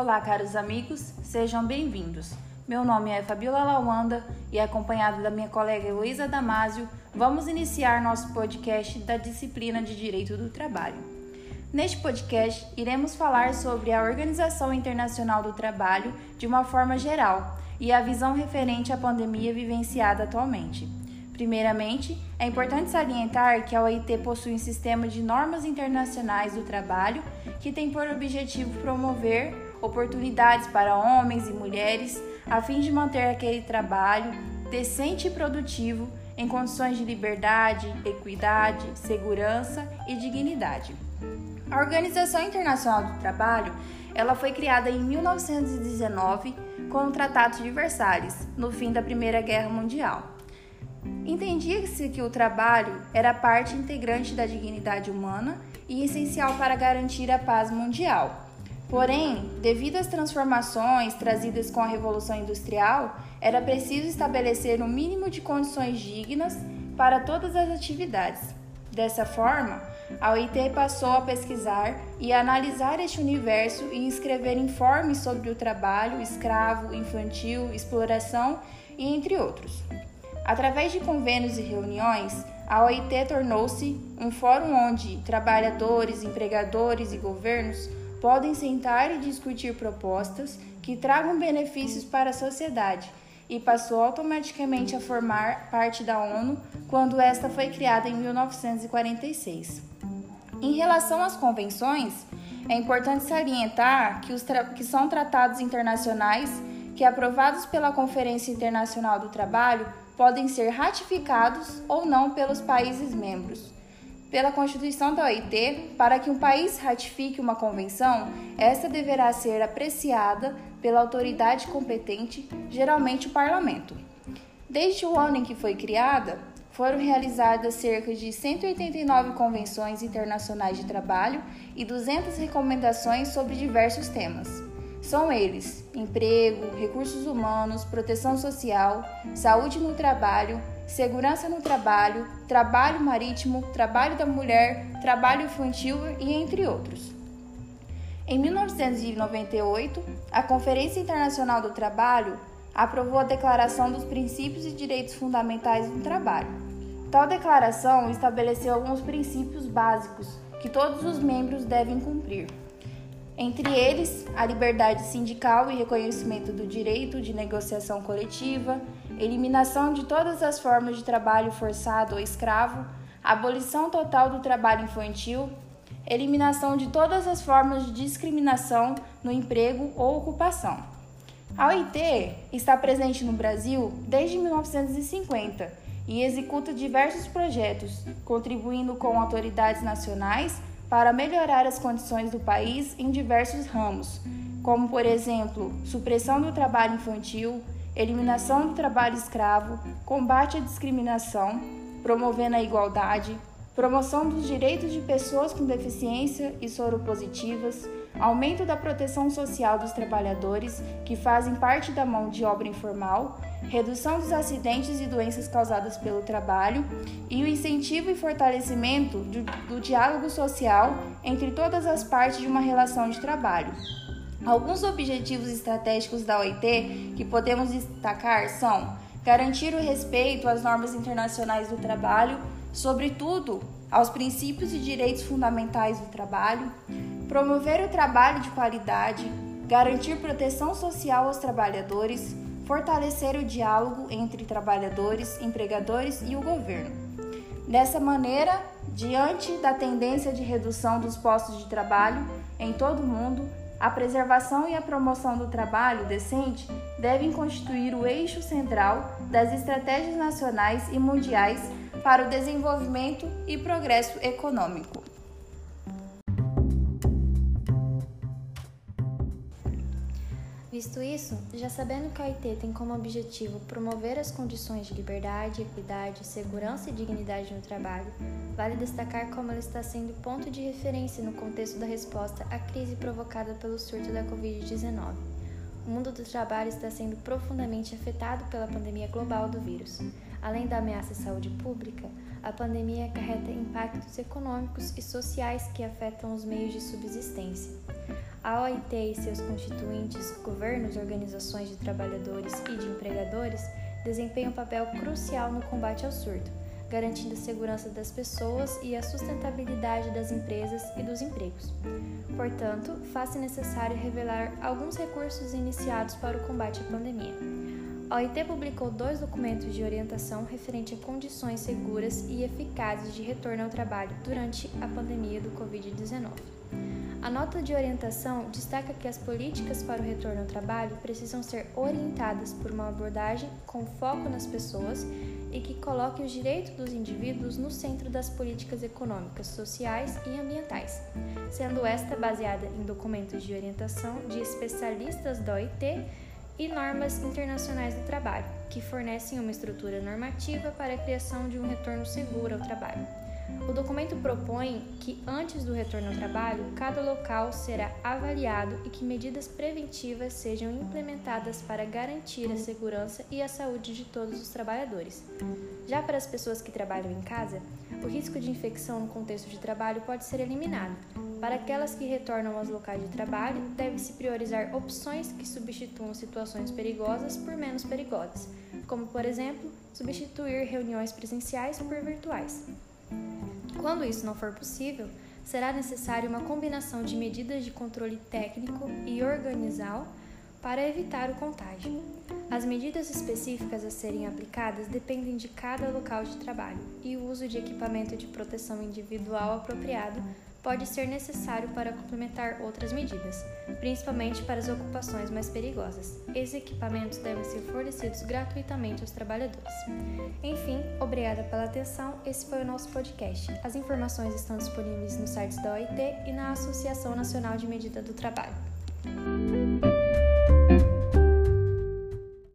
Olá, caros amigos, sejam bem-vindos. Meu nome é Fabiola Lawanda e, acompanhada da minha colega Heloísa Damásio, vamos iniciar nosso podcast da disciplina de Direito do Trabalho. Neste podcast, iremos falar sobre a Organização Internacional do Trabalho de uma forma geral e a visão referente à pandemia vivenciada atualmente. Primeiramente, é importante salientar que a OIT possui um sistema de normas internacionais do trabalho que tem por objetivo promover oportunidades para homens e mulheres a fim de manter aquele trabalho decente e produtivo em condições de liberdade, equidade, segurança e dignidade. A Organização Internacional do Trabalho, ela foi criada em 1919 com o Tratado de Versalhes, no fim da Primeira Guerra Mundial. Entendia-se que o trabalho era parte integrante da dignidade humana e essencial para garantir a paz mundial. Porém, devido às transformações trazidas com a Revolução Industrial, era preciso estabelecer um mínimo de condições dignas para todas as atividades. Dessa forma, a OIT passou a pesquisar e a analisar este universo e escrever informes sobre o trabalho escravo, infantil, exploração e entre outros. Através de convênios e reuniões, a OIT tornou-se um fórum onde trabalhadores, empregadores e governos podem sentar e discutir propostas que tragam benefícios para a sociedade e passou automaticamente a formar parte da ONU quando esta foi criada em 1946. Em relação às convenções, é importante salientar que, os que são tratados internacionais que, aprovados pela Conferência Internacional do Trabalho, podem ser ratificados ou não pelos países membros pela Constituição da OIT, para que um país ratifique uma convenção, esta deverá ser apreciada pela autoridade competente, geralmente o parlamento. Desde o ano em que foi criada, foram realizadas cerca de 189 convenções internacionais de trabalho e 200 recomendações sobre diversos temas. São eles: emprego, recursos humanos, proteção social, saúde no trabalho, segurança no trabalho, trabalho marítimo, trabalho da mulher, trabalho infantil e entre outros. Em 1998, a Conferência Internacional do Trabalho aprovou a Declaração dos Princípios e Direitos Fundamentais do Trabalho. Tal declaração estabeleceu alguns princípios básicos que todos os membros devem cumprir. Entre eles, a liberdade sindical e reconhecimento do direito de negociação coletiva, eliminação de todas as formas de trabalho forçado ou escravo, abolição total do trabalho infantil, eliminação de todas as formas de discriminação no emprego ou ocupação. A OIT está presente no Brasil desde 1950 e executa diversos projetos, contribuindo com autoridades nacionais para melhorar as condições do país em diversos ramos, como, por exemplo, supressão do trabalho infantil, eliminação do trabalho escravo, combate à discriminação, promovendo a igualdade, promoção dos direitos de pessoas com deficiência e soropositivas, aumento da proteção social dos trabalhadores que fazem parte da mão de obra informal, redução dos acidentes e doenças causadas pelo trabalho e o incentivo e fortalecimento do, do diálogo social entre todas as partes de uma relação de trabalho. Alguns objetivos estratégicos da OIT que podemos destacar são garantir o respeito às normas internacionais do trabalho, sobretudo aos princípios e direitos fundamentais do trabalho, promover o trabalho de qualidade, garantir proteção social aos trabalhadores, fortalecer o diálogo entre trabalhadores, empregadores e o governo. Dessa maneira, diante da tendência de redução dos postos de trabalho em todo o mundo, a preservação e a promoção do trabalho decente devem constituir o eixo central das estratégias nacionais e mundiais para o desenvolvimento e progresso econômico. Visto isso, já sabendo que a OIT tem como objetivo promover as condições de liberdade, equidade, segurança e dignidade no trabalho, vale destacar como ela está sendo ponto de referência no contexto da resposta à crise provocada pelo surto da Covid-19. O mundo do trabalho está sendo profundamente afetado pela pandemia global do vírus. Além da ameaça à saúde pública, a pandemia acarreta impactos econômicos e sociais que afetam os meios de subsistência. A OIT e seus constituintes, governos, organizações de trabalhadores e de empregadores, desempenham um papel crucial no combate ao surto, garantindo a segurança das pessoas e a sustentabilidade das empresas e dos empregos. Portanto, faz-se necessário revelar alguns recursos iniciados para o combate à pandemia. A OIT publicou dois documentos de orientação referente a condições seguras e eficazes de retorno ao trabalho durante a pandemia do Covid-19. A nota de orientação destaca que as políticas para o retorno ao trabalho precisam ser orientadas por uma abordagem com foco nas pessoas e que coloque os direitos dos indivíduos no centro das políticas econômicas, sociais e ambientais, sendo esta baseada em documentos de orientação de especialistas da OIT e normas internacionais do trabalho, que fornecem uma estrutura normativa para a criação de um retorno seguro ao trabalho. O documento propõe que, antes do retorno ao trabalho, cada local será avaliado e que medidas preventivas sejam implementadas para garantir a segurança e a saúde de todos os trabalhadores. Já para as pessoas que trabalham em casa, o risco de infecção no contexto de trabalho pode ser eliminado. Para aquelas que retornam aos locais de trabalho, deve-se priorizar opções que substituam situações perigosas por menos perigosas, como, por exemplo, substituir reuniões presenciais por virtuais. Quando isso não for possível, será necessária uma combinação de medidas de controle técnico e organizacional para evitar o contágio. As medidas específicas a serem aplicadas dependem de cada local de trabalho e o uso de equipamento de proteção individual apropriado pode ser necessário para complementar outras medidas, principalmente para as ocupações mais perigosas. Esses equipamentos devem ser fornecidos gratuitamente aos trabalhadores. Enfim, obrigada pela atenção. Esse foi o nosso podcast. As informações estão disponíveis nos sites da OIT e na Associação Nacional de Medida do Trabalho.